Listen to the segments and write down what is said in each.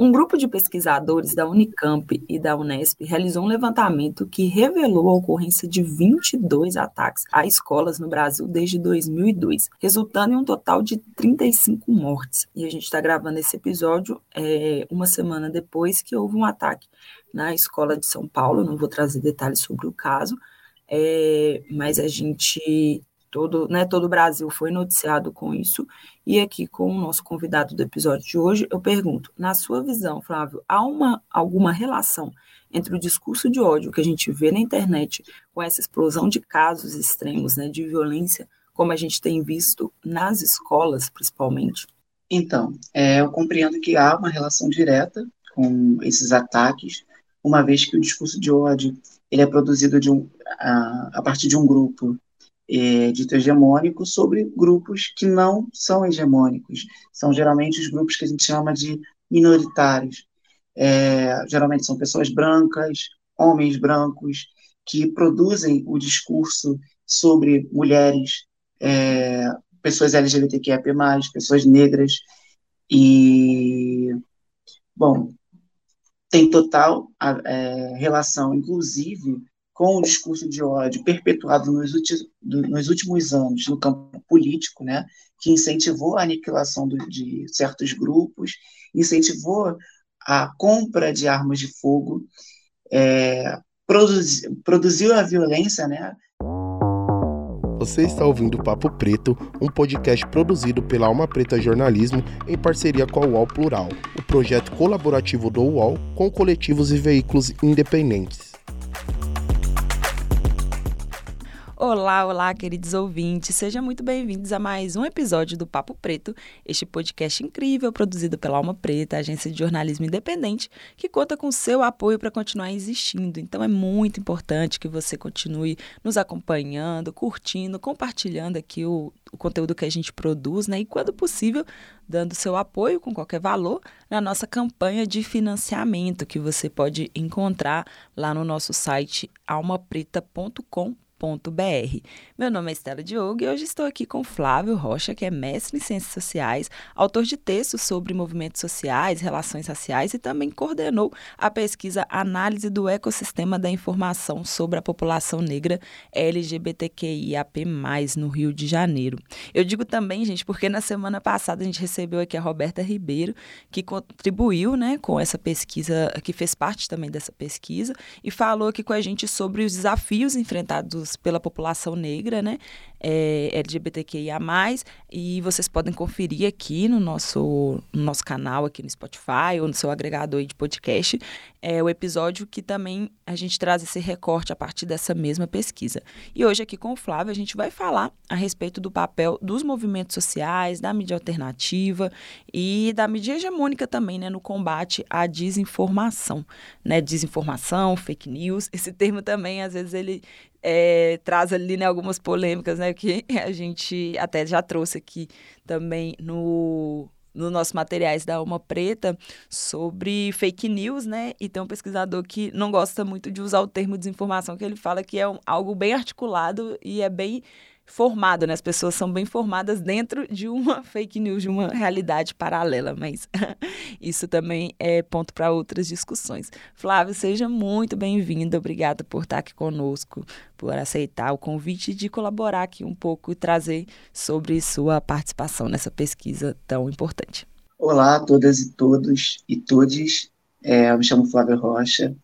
Um grupo de pesquisadores da Unicamp e da Unesp realizou um levantamento que revelou a ocorrência de 22 ataques a escolas no Brasil desde 2002, resultando em um total de 35 mortes. E a gente está gravando esse episódio é, uma semana depois que houve um ataque na escola de São Paulo. Não vou trazer detalhes sobre o caso, é, mas a gente todo, né, todo o Brasil foi noticiado com isso. E aqui com o nosso convidado do episódio de hoje, eu pergunto, na sua visão, Flávio, há uma, alguma relação entre o discurso de ódio que a gente vê na internet com essa explosão de casos extremos, né, de violência, como a gente tem visto nas escolas, principalmente? Então, é, eu compreendo que há uma relação direta com esses ataques, uma vez que o discurso de ódio ele é produzido de um, a, a partir de um grupo é, dito hegemônico sobre grupos que não são hegemônicos. São geralmente os grupos que a gente chama de minoritários. É, geralmente são pessoas brancas, homens brancos, que produzem o discurso sobre mulheres, é, pessoas LGBTQIA+, pessoas negras, e, bom, tem total é, relação, inclusive, com o discurso de ódio perpetuado nos, nos últimos anos no campo político, né, que incentivou a aniquilação do, de certos grupos, incentivou a compra de armas de fogo, é, produzi, produziu a violência, né? Você está ouvindo Papo Preto, um podcast produzido pela Alma Preta Jornalismo em parceria com a UOL Plural, o projeto colaborativo do UOL com coletivos e veículos independentes. Olá, olá, queridos ouvintes. Sejam muito bem-vindos a mais um episódio do Papo Preto, este podcast incrível produzido pela Alma Preta, agência de jornalismo independente, que conta com seu apoio para continuar existindo. Então é muito importante que você continue nos acompanhando, curtindo, compartilhando aqui o, o conteúdo que a gente produz, né? E quando possível, dando seu apoio com qualquer valor na nossa campanha de financiamento que você pode encontrar lá no nosso site almapreta.com.br meu nome é Estela Diogo e hoje estou aqui com Flávio Rocha, que é mestre em Ciências Sociais, autor de textos sobre movimentos sociais, relações raciais e também coordenou a pesquisa Análise do Ecossistema da Informação sobre a População Negra LGBTQIAP+, no Rio de Janeiro. Eu digo também, gente, porque na semana passada a gente recebeu aqui a Roberta Ribeiro, que contribuiu né, com essa pesquisa, que fez parte também dessa pesquisa, e falou aqui com a gente sobre os desafios enfrentados pela população negra, né? É, LGBTQIA+, e vocês podem conferir aqui no nosso, no nosso canal, aqui no Spotify ou no seu agregador de podcast, é o episódio que também a gente traz esse recorte a partir dessa mesma pesquisa. E hoje aqui com o Flávio a gente vai falar a respeito do papel dos movimentos sociais, da mídia alternativa e da mídia hegemônica também, né, no combate à desinformação, né, desinformação, fake news, esse termo também às vezes ele é, traz ali né, algumas polêmicas, né? Que a gente até já trouxe aqui também no, nos nossos materiais da Alma Preta sobre fake news, né? E tem um pesquisador que não gosta muito de usar o termo desinformação, que ele fala que é um, algo bem articulado e é bem formado, né? As pessoas são bem formadas dentro de uma fake news, de uma realidade paralela, mas isso também é ponto para outras discussões. Flávio, seja muito bem-vindo, obrigada por estar aqui conosco, por aceitar o convite de colaborar aqui um pouco e trazer sobre sua participação nessa pesquisa tão importante. Olá a todas e todos e todes, é, eu me chamo Flávio Rocha,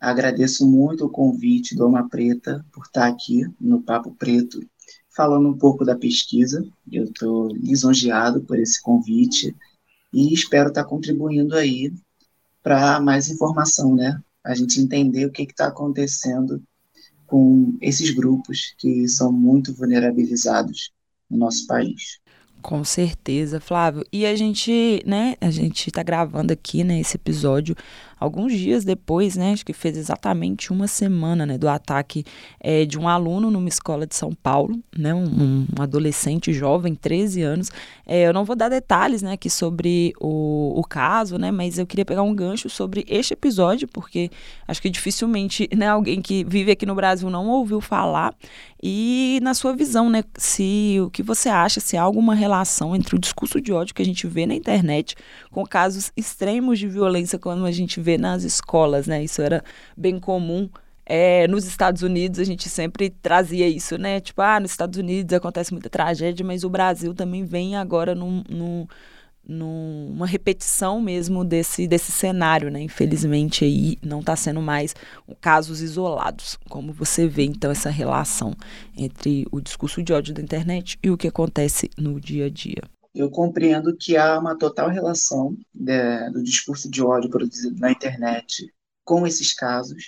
agradeço muito o convite do Alma Preta por estar aqui no Papo Preto falando um pouco da pesquisa. Eu estou lisonjeado por esse convite e espero estar contribuindo aí para mais informação, né? A gente entender o que está acontecendo com esses grupos que são muito vulnerabilizados no nosso país. Com certeza, Flávio. E a gente, né, a gente está gravando aqui, né, esse episódio alguns dias depois, né, acho que fez exatamente uma semana, né, do ataque é, de um aluno numa escola de São Paulo, né, um, um adolescente jovem, 13 anos. É, eu não vou dar detalhes, né, aqui sobre o, o caso, né, mas eu queria pegar um gancho sobre este episódio, porque acho que dificilmente, né, alguém que vive aqui no Brasil não ouviu falar. E na sua visão, né, se o que você acha, se há alguma relação entre o discurso de ódio que a gente vê na internet com casos extremos de violência como a gente vê nas escolas, né? Isso era bem comum é, nos Estados Unidos a gente sempre trazia isso, né? Tipo, ah, nos Estados Unidos acontece muita tragédia, mas o Brasil também vem agora num, num, numa repetição mesmo desse, desse cenário, né? Infelizmente aí não está sendo mais casos isolados, como você vê então essa relação entre o discurso de ódio da internet e o que acontece no dia a dia. Eu compreendo que há uma total relação né, do discurso de ódio produzido na internet com esses casos,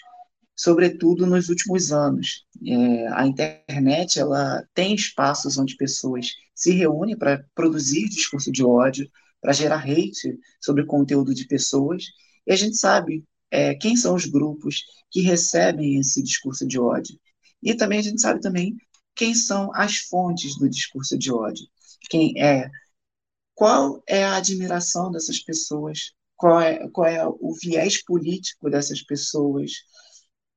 sobretudo nos últimos anos. É, a internet ela tem espaços onde pessoas se reúnem para produzir discurso de ódio, para gerar hate sobre conteúdo de pessoas. E a gente sabe é, quem são os grupos que recebem esse discurso de ódio. E também a gente sabe também quem são as fontes do discurso de ódio. Quem é qual é a admiração dessas pessoas? Qual é, qual é o viés político dessas pessoas?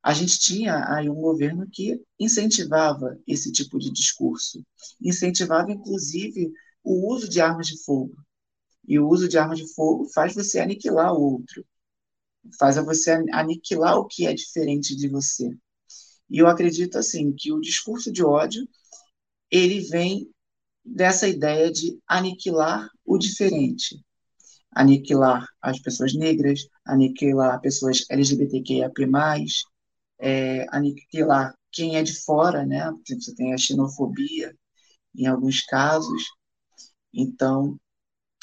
A gente tinha aí um governo que incentivava esse tipo de discurso, incentivava inclusive o uso de armas de fogo. E o uso de arma de fogo faz você aniquilar o outro, faz você aniquilar o que é diferente de você. E eu acredito assim que o discurso de ódio ele vem dessa ideia de aniquilar o diferente, aniquilar as pessoas negras, aniquilar pessoas LGBTQIA+, é, aniquilar quem é de fora, né? Você tem a xenofobia em alguns casos. Então,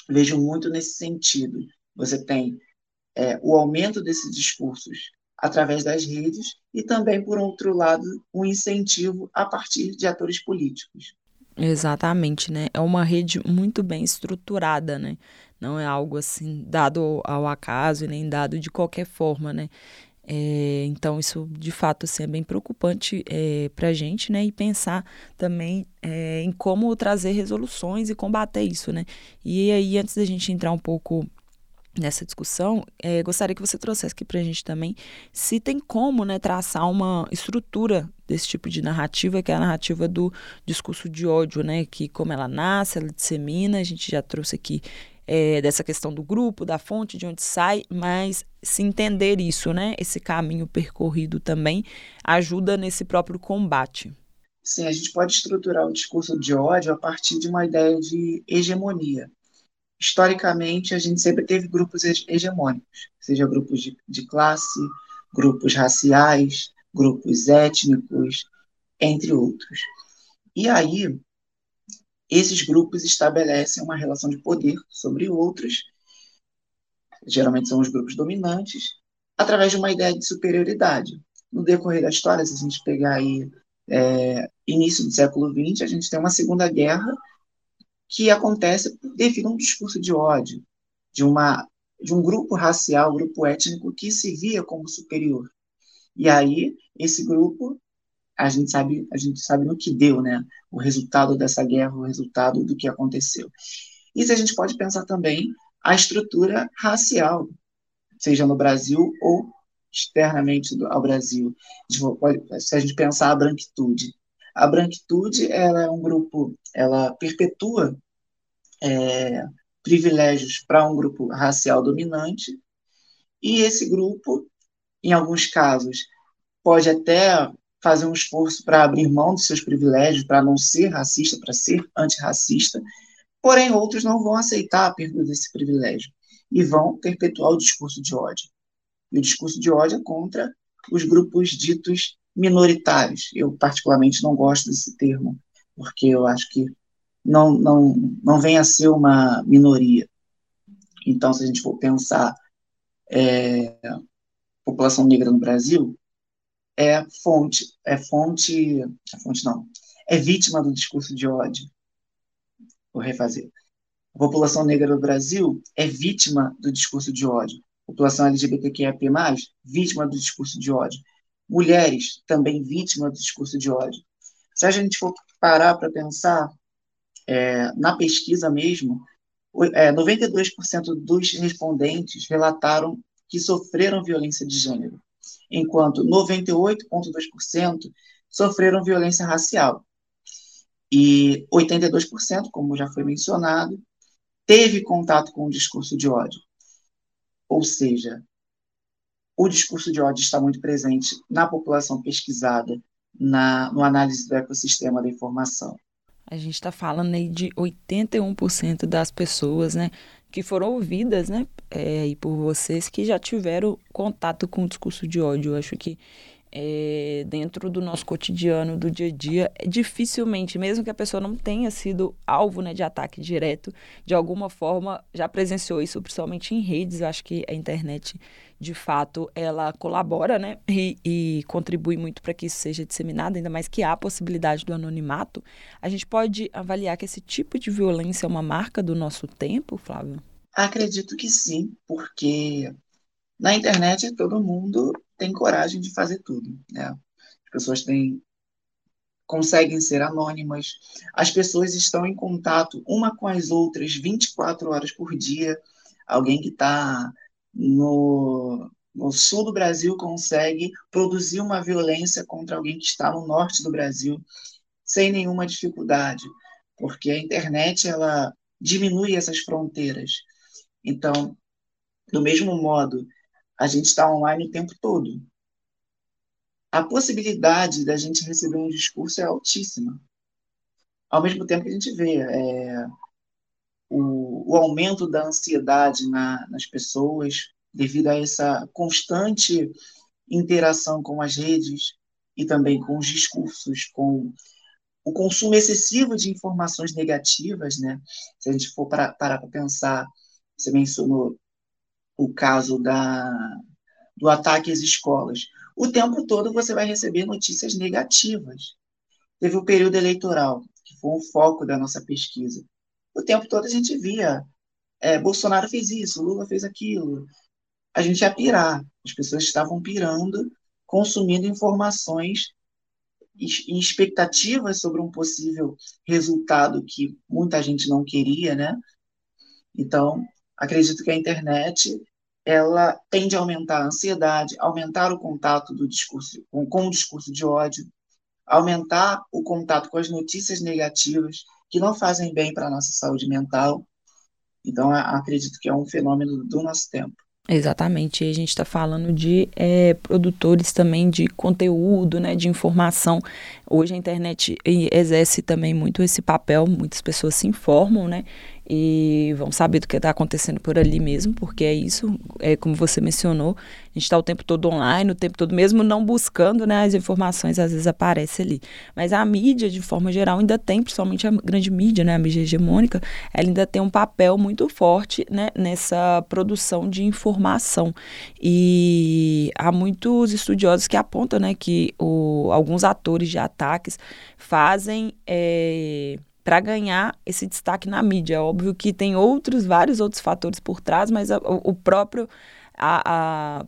vejo muito nesse sentido. Você tem é, o aumento desses discursos através das redes e também, por outro lado, um incentivo a partir de atores políticos. Exatamente, né? É uma rede muito bem estruturada, né? Não é algo assim dado ao acaso e nem dado de qualquer forma, né? É, então, isso de fato assim, é bem preocupante é, para a gente, né? E pensar também é, em como trazer resoluções e combater isso, né? E aí, antes da gente entrar um pouco nessa discussão, é, gostaria que você trouxesse aqui para a gente também se tem como né, traçar uma estrutura desse tipo de narrativa, que é a narrativa do discurso de ódio, né? Que como ela nasce, ela dissemina, a gente já trouxe aqui é, dessa questão do grupo, da fonte, de onde sai, mas se entender isso, né, esse caminho percorrido também ajuda nesse próprio combate. Sim, a gente pode estruturar o discurso de ódio a partir de uma ideia de hegemonia. Historicamente, a gente sempre teve grupos hegemônicos, seja grupos de, de classe, grupos raciais, grupos étnicos, entre outros. E aí, esses grupos estabelecem uma relação de poder sobre outros, geralmente são os grupos dominantes, através de uma ideia de superioridade. No decorrer da história, se a gente pegar aí é, início do século XX, a gente tem uma Segunda Guerra que acontece devido a um discurso de ódio, de, uma, de um grupo racial, grupo étnico que se via como superior. E aí, esse grupo a gente sabe, a gente sabe no que deu, né? O resultado dessa guerra, o resultado do que aconteceu. E se a gente pode pensar também a estrutura racial, seja no Brasil ou externamente ao Brasil. Se a gente pensar a branquitude, a branquitude ela é um grupo, ela perpetua é, privilégios para um grupo racial dominante e esse grupo, em alguns casos, pode até fazer um esforço para abrir mão dos seus privilégios, para não ser racista, para ser antirracista, porém outros não vão aceitar a perda desse privilégio e vão perpetuar o discurso de ódio. E o discurso de ódio é contra os grupos ditos minoritários. Eu, particularmente, não gosto desse termo, porque eu acho que não, não, não vem a ser uma minoria. Então, se a gente for pensar é, população negra no Brasil, é fonte, é fonte, é fonte não, é vítima do discurso de ódio. Vou refazer. A população negra do Brasil é vítima do discurso de ódio. População LGBTQIA+, vítima do discurso de ódio. Mulheres, também vítima do discurso de ódio. Se a gente for parar para pensar, é, na pesquisa mesmo, é, 92% dos respondentes relataram que sofreram violência de gênero, enquanto 98,2% sofreram violência racial. E 82%, como já foi mencionado, teve contato com o discurso de ódio. Ou seja, o discurso de ódio está muito presente na população pesquisada, na no análise do ecossistema da informação. A gente está falando aí de 81% das pessoas, né, que foram ouvidas, né, é, e por vocês que já tiveram contato com o discurso de ódio. Eu acho que é, dentro do nosso cotidiano, do dia a dia, é dificilmente, mesmo que a pessoa não tenha sido alvo né, de ataque direto, de alguma forma já presenciou isso, principalmente em redes. Eu acho que a internet, de fato, ela colabora né, e, e contribui muito para que isso seja disseminado, ainda mais que há a possibilidade do anonimato. A gente pode avaliar que esse tipo de violência é uma marca do nosso tempo, Flávio? Acredito que sim, porque na internet todo mundo tem coragem de fazer tudo, né? As pessoas têm conseguem ser anônimas, as pessoas estão em contato uma com as outras 24 horas por dia. Alguém que está no, no sul do Brasil consegue produzir uma violência contra alguém que está no norte do Brasil sem nenhuma dificuldade, porque a internet ela diminui essas fronteiras. Então, do mesmo modo a gente está online o tempo todo. A possibilidade da gente receber um discurso é altíssima. Ao mesmo tempo que a gente vê é, o, o, aumento da ansiedade na, nas pessoas devido a essa constante interação com as redes e também com os discursos, com o consumo excessivo de informações negativas, né? Se a gente for parar para pensar, você mencionou o caso da, do ataque às escolas. O tempo todo você vai receber notícias negativas. Teve o período eleitoral, que foi um foco da nossa pesquisa. O tempo todo a gente via é, Bolsonaro fez isso, Lula fez aquilo. A gente ia pirar. As pessoas estavam pirando, consumindo informações e expectativas sobre um possível resultado que muita gente não queria, né? Então, Acredito que a internet ela tende a aumentar a ansiedade, aumentar o contato do discurso com, com o discurso de ódio, aumentar o contato com as notícias negativas que não fazem bem para a nossa saúde mental. Então, acredito que é um fenômeno do nosso tempo. Exatamente, e a gente está falando de é, produtores também de conteúdo, né, de informação. Hoje a internet exerce também muito esse papel, muitas pessoas se informam, né, e vão saber do que está acontecendo por ali mesmo, porque é isso, é como você mencionou, a gente está o tempo todo online, o tempo todo, mesmo não buscando né, as informações, às vezes aparece ali. Mas a mídia, de forma geral, ainda tem, principalmente a grande mídia, né, a mídia hegemônica, ela ainda tem um papel muito forte né, nessa produção de informação. E há muitos estudiosos que apontam né, que o, alguns atores de ataques fazem. É, para ganhar esse destaque na mídia. É óbvio que tem outros, vários outros fatores por trás, mas a, o, o, próprio. A, a,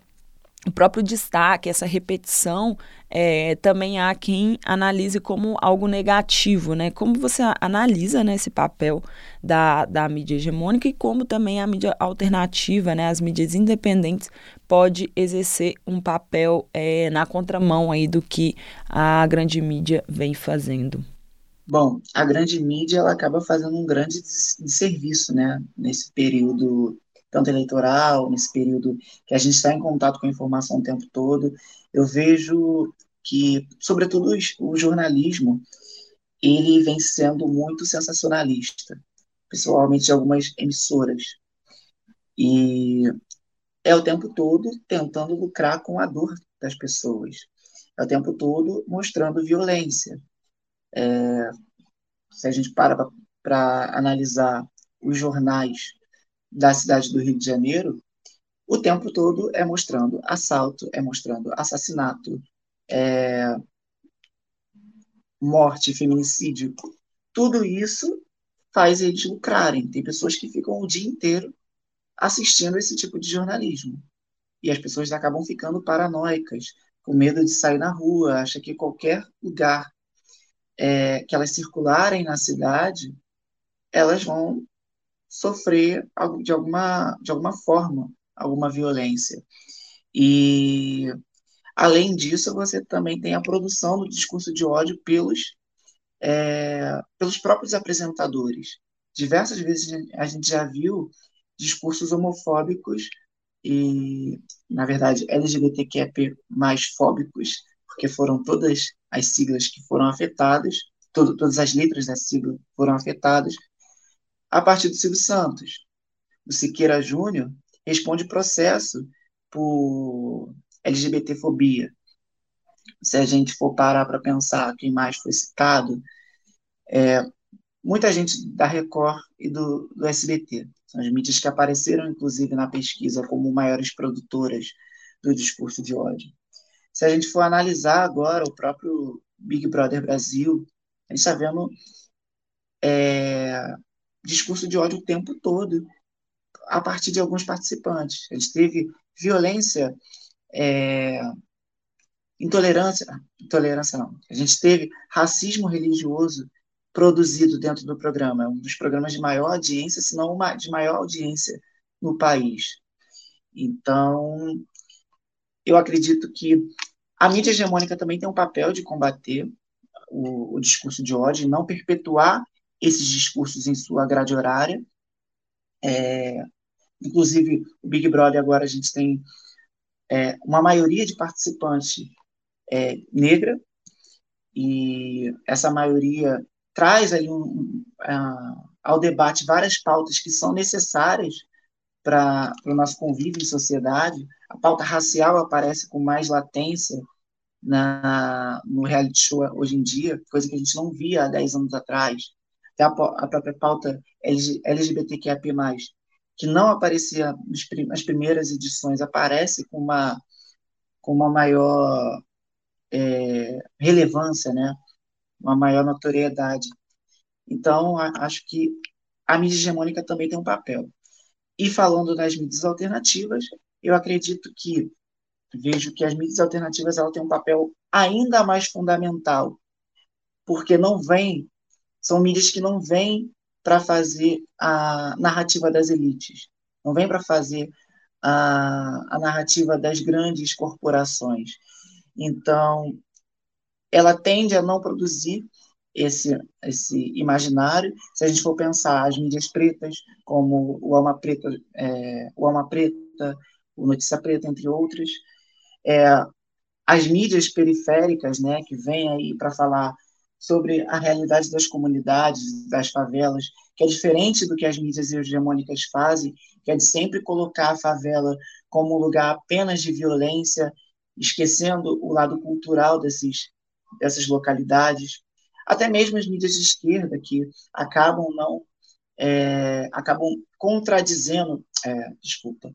o próprio destaque, essa repetição, é, também há quem analise como algo negativo, né? Como você analisa né, esse papel da, da mídia hegemônica e como também a mídia alternativa, né, as mídias independentes, pode exercer um papel é, na contramão aí do que a grande mídia vem fazendo. Bom, a grande mídia ela acaba fazendo um grande serviço, né, nesse período tanto eleitoral, nesse período que a gente está em contato com a informação o tempo todo. Eu vejo que, sobretudo o jornalismo, ele vem sendo muito sensacionalista, principalmente de algumas emissoras. E é o tempo todo tentando lucrar com a dor das pessoas. É o tempo todo mostrando violência, é, se a gente para para analisar os jornais da cidade do Rio de Janeiro, o tempo todo é mostrando assalto, é mostrando assassinato, é, morte, feminicídio. Tudo isso faz eles lucrarem. Tem pessoas que ficam o dia inteiro assistindo esse tipo de jornalismo. E as pessoas acabam ficando paranoicas, com medo de sair na rua, acha que qualquer lugar é, que elas circularem na cidade, elas vão sofrer de alguma, de alguma forma alguma violência. E, além disso, você também tem a produção do discurso de ódio pelos, é, pelos próprios apresentadores. Diversas vezes a gente já viu discursos homofóbicos e, na verdade, LGBTQIA mais fóbicos, porque foram todas as siglas que foram afetadas, todo, todas as letras da sigla foram afetadas, a partir do Silvio Santos. O Siqueira Júnior responde processo por LGBTfobia. Se a gente for parar para pensar quem mais foi citado, é, muita gente da Record e do, do SBT. São as mídias que apareceram, inclusive, na pesquisa como maiores produtoras do discurso de ódio. Se a gente for analisar agora o próprio Big Brother Brasil, a gente está vendo é, discurso de ódio o tempo todo a partir de alguns participantes. A gente teve violência, é, intolerância, intolerância não. A gente teve racismo religioso produzido dentro do programa. É um dos programas de maior audiência, se não uma de maior audiência no país. Então, eu acredito que a mídia hegemônica também tem um papel de combater o, o discurso de ódio, não perpetuar esses discursos em sua grade horária. É, inclusive, o Big Brother agora a gente tem é, uma maioria de participantes é, negra, e essa maioria traz aí um, um, uh, ao debate várias pautas que são necessárias para o nosso convívio em sociedade. A pauta racial aparece com mais latência na, no reality show hoje em dia, coisa que a gente não via há 10 anos atrás até a, a própria pauta LGBTQIA+, que não aparecia nas primeiras edições, aparece com uma, com uma maior é, relevância, né? uma maior notoriedade. Então, acho que a mídia hegemônica também tem um papel. E falando das mídias alternativas, eu acredito que vejo que as mídias alternativas ela têm um papel ainda mais fundamental, porque não vem são mídias que não vêm para fazer a narrativa das elites, não vêm para fazer a, a narrativa das grandes corporações. Então, ela tende a não produzir esse, esse imaginário. Se a gente for pensar as mídias pretas, como o Alma Preta, é, o Alma Preta, o Notícia Preta, entre outras, é, as mídias periféricas, né, que vêm aí para falar sobre a realidade das comunidades, das favelas, que é diferente do que as mídias hegemônicas fazem, que é de sempre colocar a favela como um lugar apenas de violência, esquecendo o lado cultural desses, dessas localidades. Até mesmo as mídias de esquerda, que acabam não é, acabam contradizendo, é, desculpa,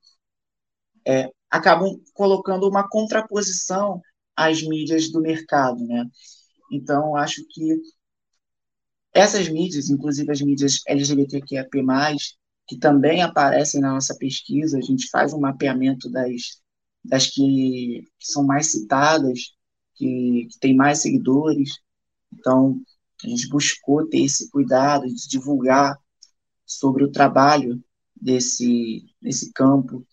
é, acabam colocando uma contraposição às mídias do mercado, né? Então, acho que essas mídias, inclusive as mídias LGBTQIA+, que também aparecem na nossa pesquisa, a gente faz um mapeamento das, das que, que são mais citadas, que, que têm mais seguidores. Então, a gente buscou ter esse cuidado de divulgar sobre o trabalho desse, desse campo,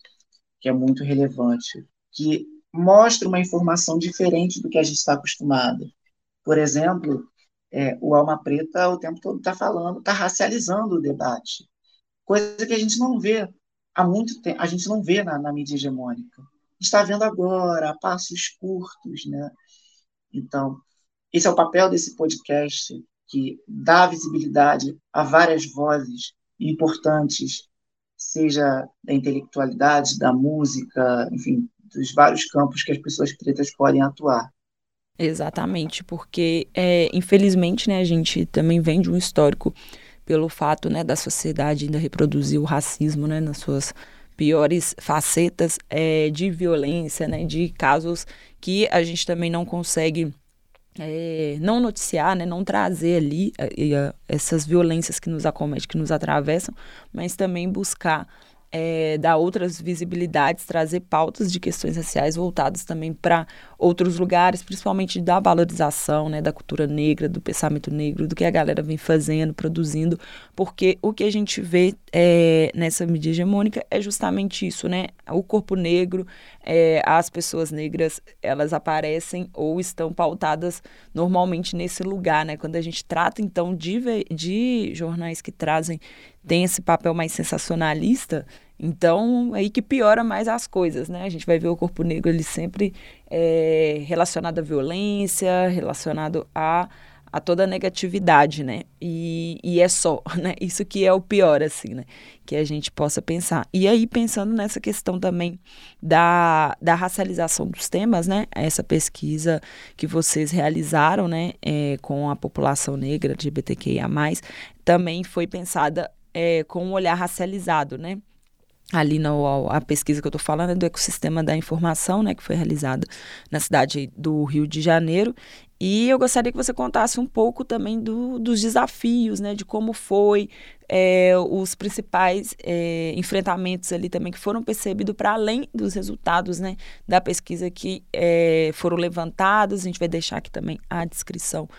que é muito relevante, que mostra uma informação diferente do que a gente está acostumado. Por exemplo, é, o Alma Preta o tempo todo está falando, está racializando o debate, coisa que a gente não vê há muito tempo, a gente não vê na, na mídia hegemônica. Está vendo agora, a passos curtos, né? Então, esse é o papel desse podcast, que dá visibilidade a várias vozes importantes, seja da intelectualidade, da música, enfim, dos vários campos que as pessoas pretas podem atuar. Exatamente, porque é, infelizmente né, a gente também vem de um histórico pelo fato né, da sociedade ainda reproduzir o racismo né, nas suas piores facetas é, de violência, né, de casos que a gente também não consegue é, não noticiar, né, não trazer ali é, essas violências que nos acometem, que nos atravessam, mas também buscar é, dar outras visibilidades, trazer pautas de questões raciais voltadas também para outros lugares, principalmente da valorização né, da cultura negra, do pensamento negro, do que a galera vem fazendo, produzindo, porque o que a gente vê é, nessa mídia hegemônica é justamente isso, né? O corpo negro, é, as pessoas negras, elas aparecem ou estão pautadas normalmente nesse lugar, né? Quando a gente trata, então, de, de jornais que trazem tem esse papel mais sensacionalista, então aí que piora mais as coisas, né? A gente vai ver o corpo negro ele sempre é, relacionado à violência, relacionado a, a toda a negatividade, né? E, e é só, né? Isso que é o pior, assim, né? Que a gente possa pensar. E aí, pensando nessa questão também da, da racialização dos temas, né? Essa pesquisa que vocês realizaram, né? É, com a população negra, LGBTQIA+, também foi pensada é, com um olhar racializado, né? Ali no, a pesquisa que eu estou falando é do ecossistema da informação, né, que foi realizada na cidade do Rio de Janeiro. E eu gostaria que você contasse um pouco também do, dos desafios, né, de como foi é, os principais é, enfrentamentos ali também que foram percebidos para além dos resultados, né, da pesquisa que é, foram levantados. A gente vai deixar aqui também a descrição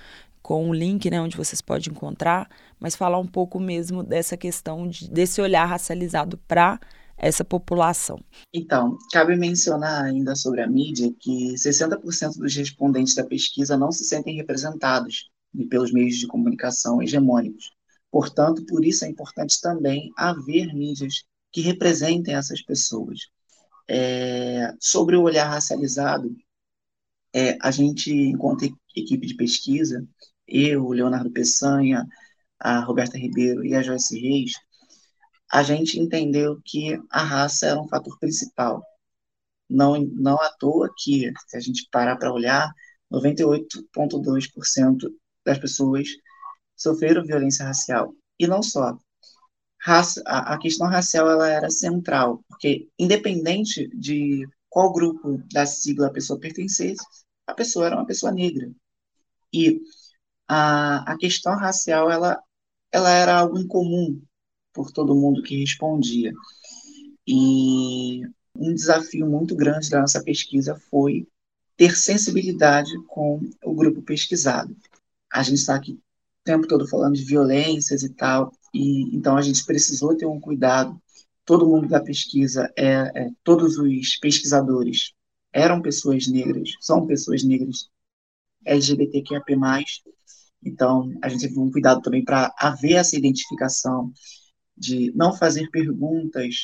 com o link, né, onde vocês podem encontrar, mas falar um pouco mesmo dessa questão de, desse olhar racializado para essa população. Então, cabe mencionar ainda sobre a mídia que 60% dos respondentes da pesquisa não se sentem representados pelos meios de comunicação hegemônicos. Portanto, por isso é importante também haver mídias que representem essas pessoas. É, sobre o olhar racializado, é, a gente, enquanto equipe de pesquisa, eu, Leonardo Peçanha, a Roberta Ribeiro e a Joyce Reis, a gente entendeu que a raça era um fator principal. Não, não à toa que, se a gente parar para olhar, 98,2% das pessoas sofreram violência racial. E não só. Raça, a, a questão racial ela era central, porque independente de qual grupo da sigla a pessoa pertencesse, a pessoa era uma pessoa negra. E a, a questão racial ela, ela era algo incomum por todo mundo que respondia. E um desafio muito grande da nossa pesquisa foi ter sensibilidade com o grupo pesquisado. A gente está aqui o tempo todo falando de violências e tal, e então a gente precisou ter um cuidado. Todo mundo da pesquisa, é, é todos os pesquisadores eram pessoas negras, são pessoas negras LGBTQIA+, então, a gente teve um cuidado também para haver essa identificação, de não fazer perguntas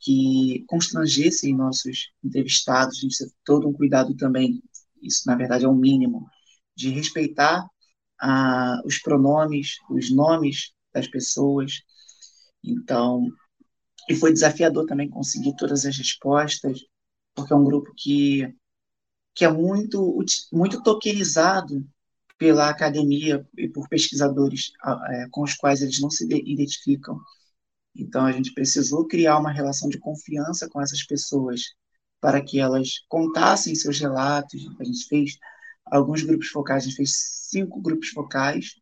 que constrangessem nossos entrevistados, a gente teve todo um cuidado também, isso na verdade é o um mínimo, de respeitar ah, os pronomes, os nomes das pessoas. Então, e foi desafiador também conseguir todas as respostas, porque é um grupo que, que é muito, muito tokenizado pela academia e por pesquisadores é, com os quais eles não se identificam. Então, a gente precisou criar uma relação de confiança com essas pessoas para que elas contassem seus relatos. A gente fez alguns grupos focais, a gente fez cinco grupos focais,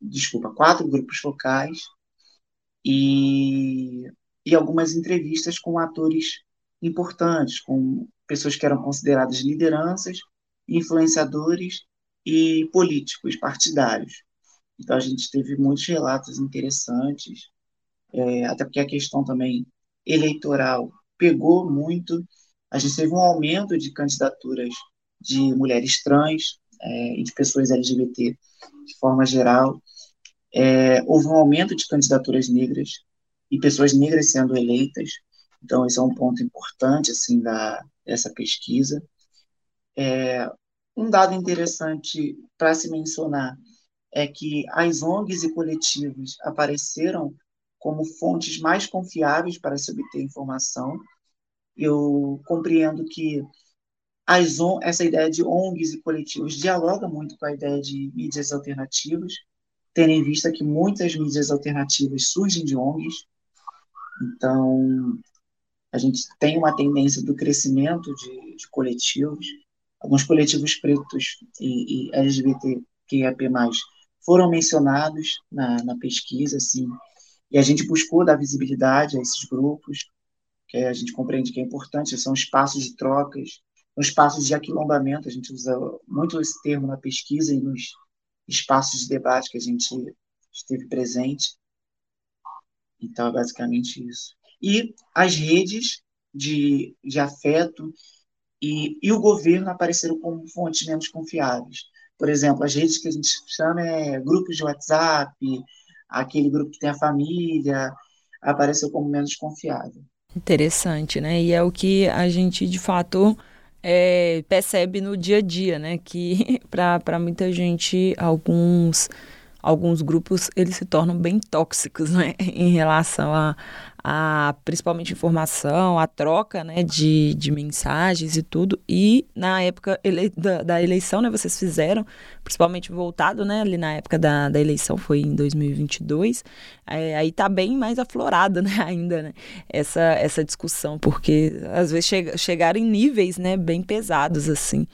desculpa, quatro grupos focais, e, e algumas entrevistas com atores importantes, com pessoas que eram consideradas lideranças, influenciadores e políticos, partidários. Então, a gente teve muitos relatos interessantes, é, até porque a questão também eleitoral pegou muito. A gente teve um aumento de candidaturas de mulheres trans é, e de pessoas LGBT de forma geral. É, houve um aumento de candidaturas negras e pessoas negras sendo eleitas. Então, esse é um ponto importante assim da dessa pesquisa. É, um dado interessante para se mencionar é que as ONGs e coletivos apareceram como fontes mais confiáveis para se obter informação. Eu compreendo que as, essa ideia de ONGs e coletivos dialoga muito com a ideia de mídias alternativas, tendo em vista que muitas mídias alternativas surgem de ONGs. Então, a gente tem uma tendência do crescimento de, de coletivos alguns coletivos pretos e, e LGBTQIAP+, foram mencionados na, na pesquisa, assim, E a gente buscou dar visibilidade a esses grupos, que a gente compreende que é importante, são espaços de trocas, espaços de aquilombamento, a gente usa muito esse termo na pesquisa e nos espaços de debate que a gente esteve presente. Então, é basicamente isso. E as redes de, de afeto e, e o governo apareceram como fontes menos confiáveis. Por exemplo, as redes que a gente chama é grupos de WhatsApp, aquele grupo que tem a família, apareceu como menos confiável. Interessante, né? E é o que a gente, de fato, é, percebe no dia a dia, né? Que para muita gente, alguns alguns grupos eles se tornam bem tóxicos né, em relação a, a principalmente informação, a troca né, de, de mensagens e tudo. E na época ele, da, da, eleição, né, vocês fizeram, principalmente voltado né, ali na época da, da eleição, foi em 2022, é, aí tá bem mais aflorada né, ainda né, essa, essa discussão, porque às vezes chega, chegaram em níveis né, bem pesados assim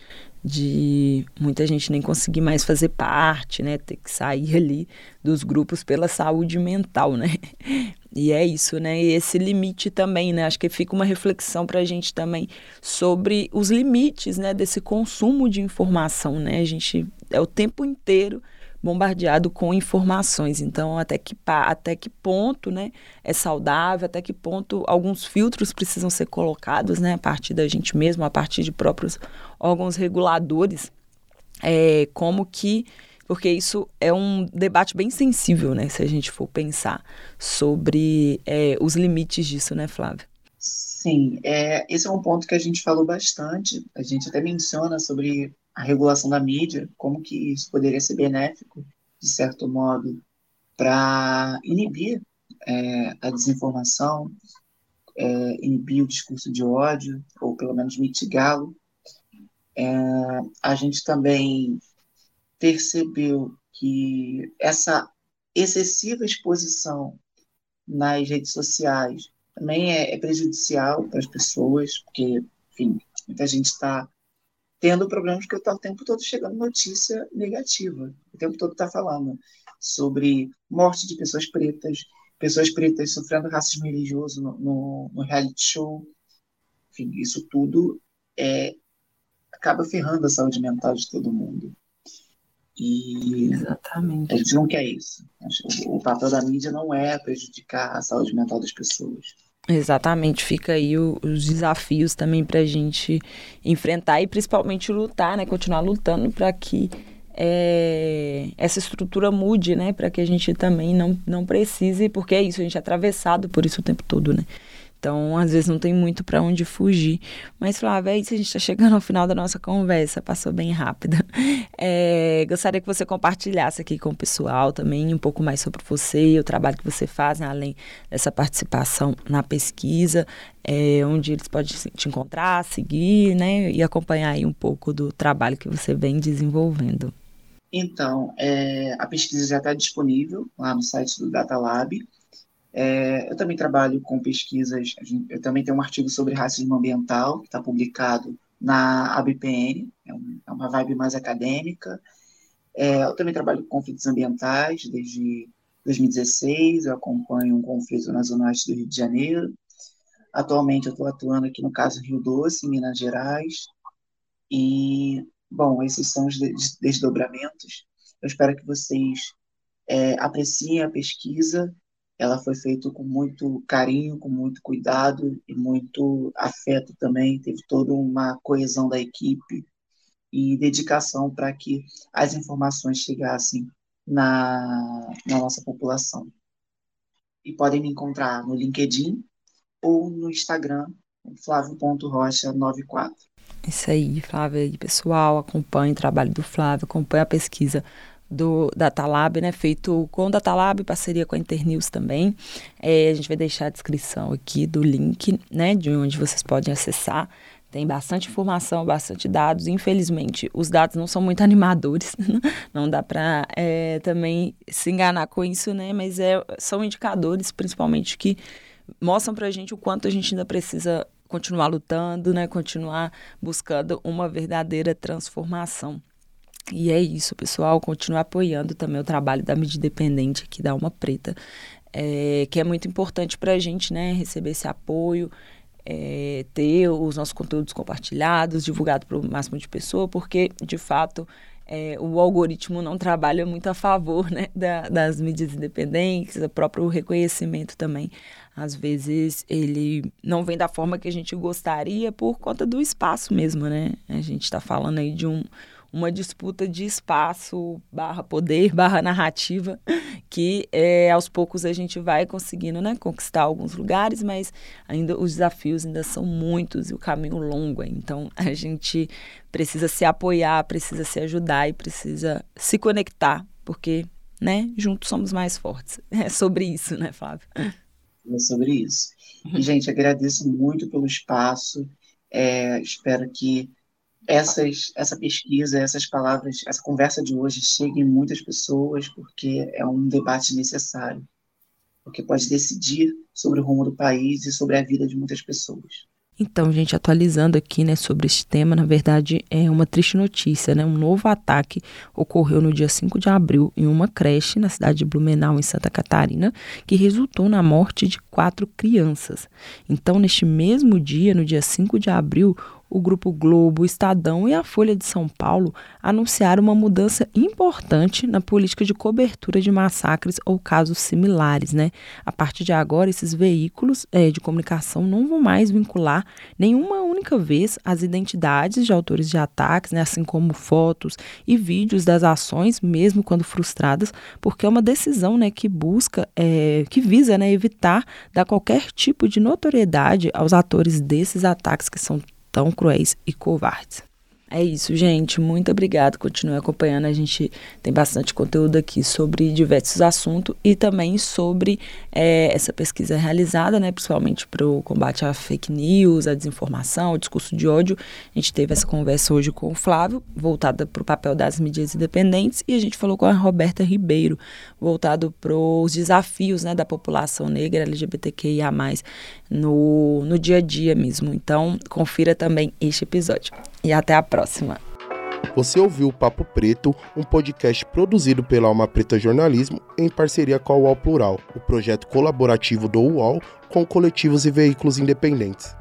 de muita gente nem conseguir mais fazer parte, né? Ter que sair ali dos grupos pela saúde mental, né? E é isso, né? E esse limite também, né? Acho que fica uma reflexão para a gente também sobre os limites, né? Desse consumo de informação, né? A gente é o tempo inteiro bombardeado com informações. Então, até que, até que ponto né, é saudável, até que ponto alguns filtros precisam ser colocados né, a partir da gente mesmo, a partir de próprios órgãos reguladores, é, como que porque isso é um debate bem sensível, né? Se a gente for pensar sobre é, os limites disso, né, Flávia? Sim, é, esse é um ponto que a gente falou bastante. A gente até menciona sobre a regulação da mídia, como que isso poderia ser benéfico, de certo modo, para inibir é, a desinformação, é, inibir o discurso de ódio, ou pelo menos mitigá-lo. É, a gente também percebeu que essa excessiva exposição nas redes sociais também é, é prejudicial para as pessoas, porque, enfim, muita gente está tendo problemas que está o tempo todo chegando notícia negativa. O tempo todo está falando sobre morte de pessoas pretas, pessoas pretas sofrendo racismo religioso no, no, no reality show. Enfim, isso tudo é, acaba ferrando a saúde mental de todo mundo. E Exatamente. a gente não quer isso. O papel da mídia não é prejudicar a saúde mental das pessoas. Exatamente, fica aí o, os desafios também para a gente enfrentar e principalmente lutar, né? Continuar lutando para que é, essa estrutura mude, né? Para que a gente também não, não precise, porque é isso, a gente é atravessado por isso o tempo todo, né? Então, às vezes não tem muito para onde fugir. Mas, Flávia, é isso, a gente está chegando ao final da nossa conversa, passou bem rápida. É, gostaria que você compartilhasse aqui com o pessoal também um pouco mais sobre você e o trabalho que você faz, né, além dessa participação na pesquisa, é, onde eles podem te encontrar, seguir, né, e acompanhar aí um pouco do trabalho que você vem desenvolvendo. Então, é, a pesquisa já está disponível lá no site do Data Lab. É, eu também trabalho com pesquisas, eu também tenho um artigo sobre racismo ambiental, que está publicado na ABPN, é, é, uma vibe mais acadêmica. É, eu também trabalho com conflitos ambientais desde 2016, eu acompanho um conflito na Zona Oeste do Rio de Janeiro. Atualmente eu estou atuando aqui no caso Rio Doce, em Minas Gerais. E, bom, esses são os desdobramentos. Eu espero que vocês é, apreciem a pesquisa ela foi feita com muito carinho, com muito cuidado e muito afeto também. Teve toda uma coesão da equipe e dedicação para que as informações chegassem na, na nossa população. E podem me encontrar no LinkedIn ou no Instagram, flávio.rocha94. Isso aí, Flávio, aí, pessoal, acompanhe o trabalho do Flávio, acompanhe a pesquisa do Datalab, né, feito com o Datalab, parceria com a Internews também. É, a gente vai deixar a descrição aqui do link, né, de onde vocês podem acessar. Tem bastante informação, bastante dados. Infelizmente, os dados não são muito animadores. não dá para é, também se enganar com isso, né? Mas é, são indicadores, principalmente, que mostram para a gente o quanto a gente ainda precisa continuar lutando, né? Continuar buscando uma verdadeira transformação. E é isso, pessoal. Continue apoiando também o trabalho da mídia independente aqui da Alma Preta. é, que é muito importante para a gente, né? Receber esse apoio, é, ter os nossos conteúdos compartilhados, divulgados para o máximo de pessoas, porque, de fato, é, o algoritmo não trabalha muito a favor né, da, das mídias independentes, o próprio reconhecimento também. Às vezes ele não vem da forma que a gente gostaria por conta do espaço mesmo, né? A gente está falando aí de um, uma disputa de espaço barra poder, barra narrativa, que é, aos poucos a gente vai conseguindo né, conquistar alguns lugares, mas ainda os desafios ainda são muitos e o caminho longo. Então a gente precisa se apoiar, precisa se ajudar e precisa se conectar, porque né, juntos somos mais fortes. É sobre isso, né, Flávio? É sobre isso. E, gente, agradeço muito pelo espaço. É, espero que essas, essa pesquisa, essas palavras, essa conversa de hoje chegue em muitas pessoas, porque é um debate necessário, porque pode decidir sobre o rumo do país e sobre a vida de muitas pessoas. Então, gente, atualizando aqui, né, sobre este tema, na verdade é uma triste notícia, né? Um novo ataque ocorreu no dia 5 de abril em uma creche na cidade de Blumenau, em Santa Catarina, que resultou na morte de quatro crianças. Então, neste mesmo dia, no dia 5 de abril, o Grupo Globo, o Estadão e a Folha de São Paulo anunciaram uma mudança importante na política de cobertura de massacres ou casos similares. Né? A partir de agora, esses veículos é, de comunicação não vão mais vincular nenhuma única vez as identidades de autores de ataques, né? assim como fotos e vídeos das ações, mesmo quando frustradas, porque é uma decisão né, que busca, é, que visa né, evitar dar qualquer tipo de notoriedade aos atores desses ataques que são tão cruéis e covardes. É isso, gente. Muito obrigado. Continue acompanhando. A gente tem bastante conteúdo aqui sobre diversos assuntos e também sobre é, essa pesquisa realizada, né, principalmente para o combate à fake news, à desinformação, ao discurso de ódio. A gente teve essa conversa hoje com o Flávio, voltada para o papel das mídias independentes, e a gente falou com a Roberta Ribeiro, voltado para os desafios né, da população negra LGBTQIA, no, no dia a dia mesmo. Então, confira também este episódio. E até a próxima próxima. Você ouviu o Papo Preto, um podcast produzido pela Alma Preta Jornalismo em parceria com a UOL Plural, o projeto colaborativo do UOL com coletivos e veículos independentes.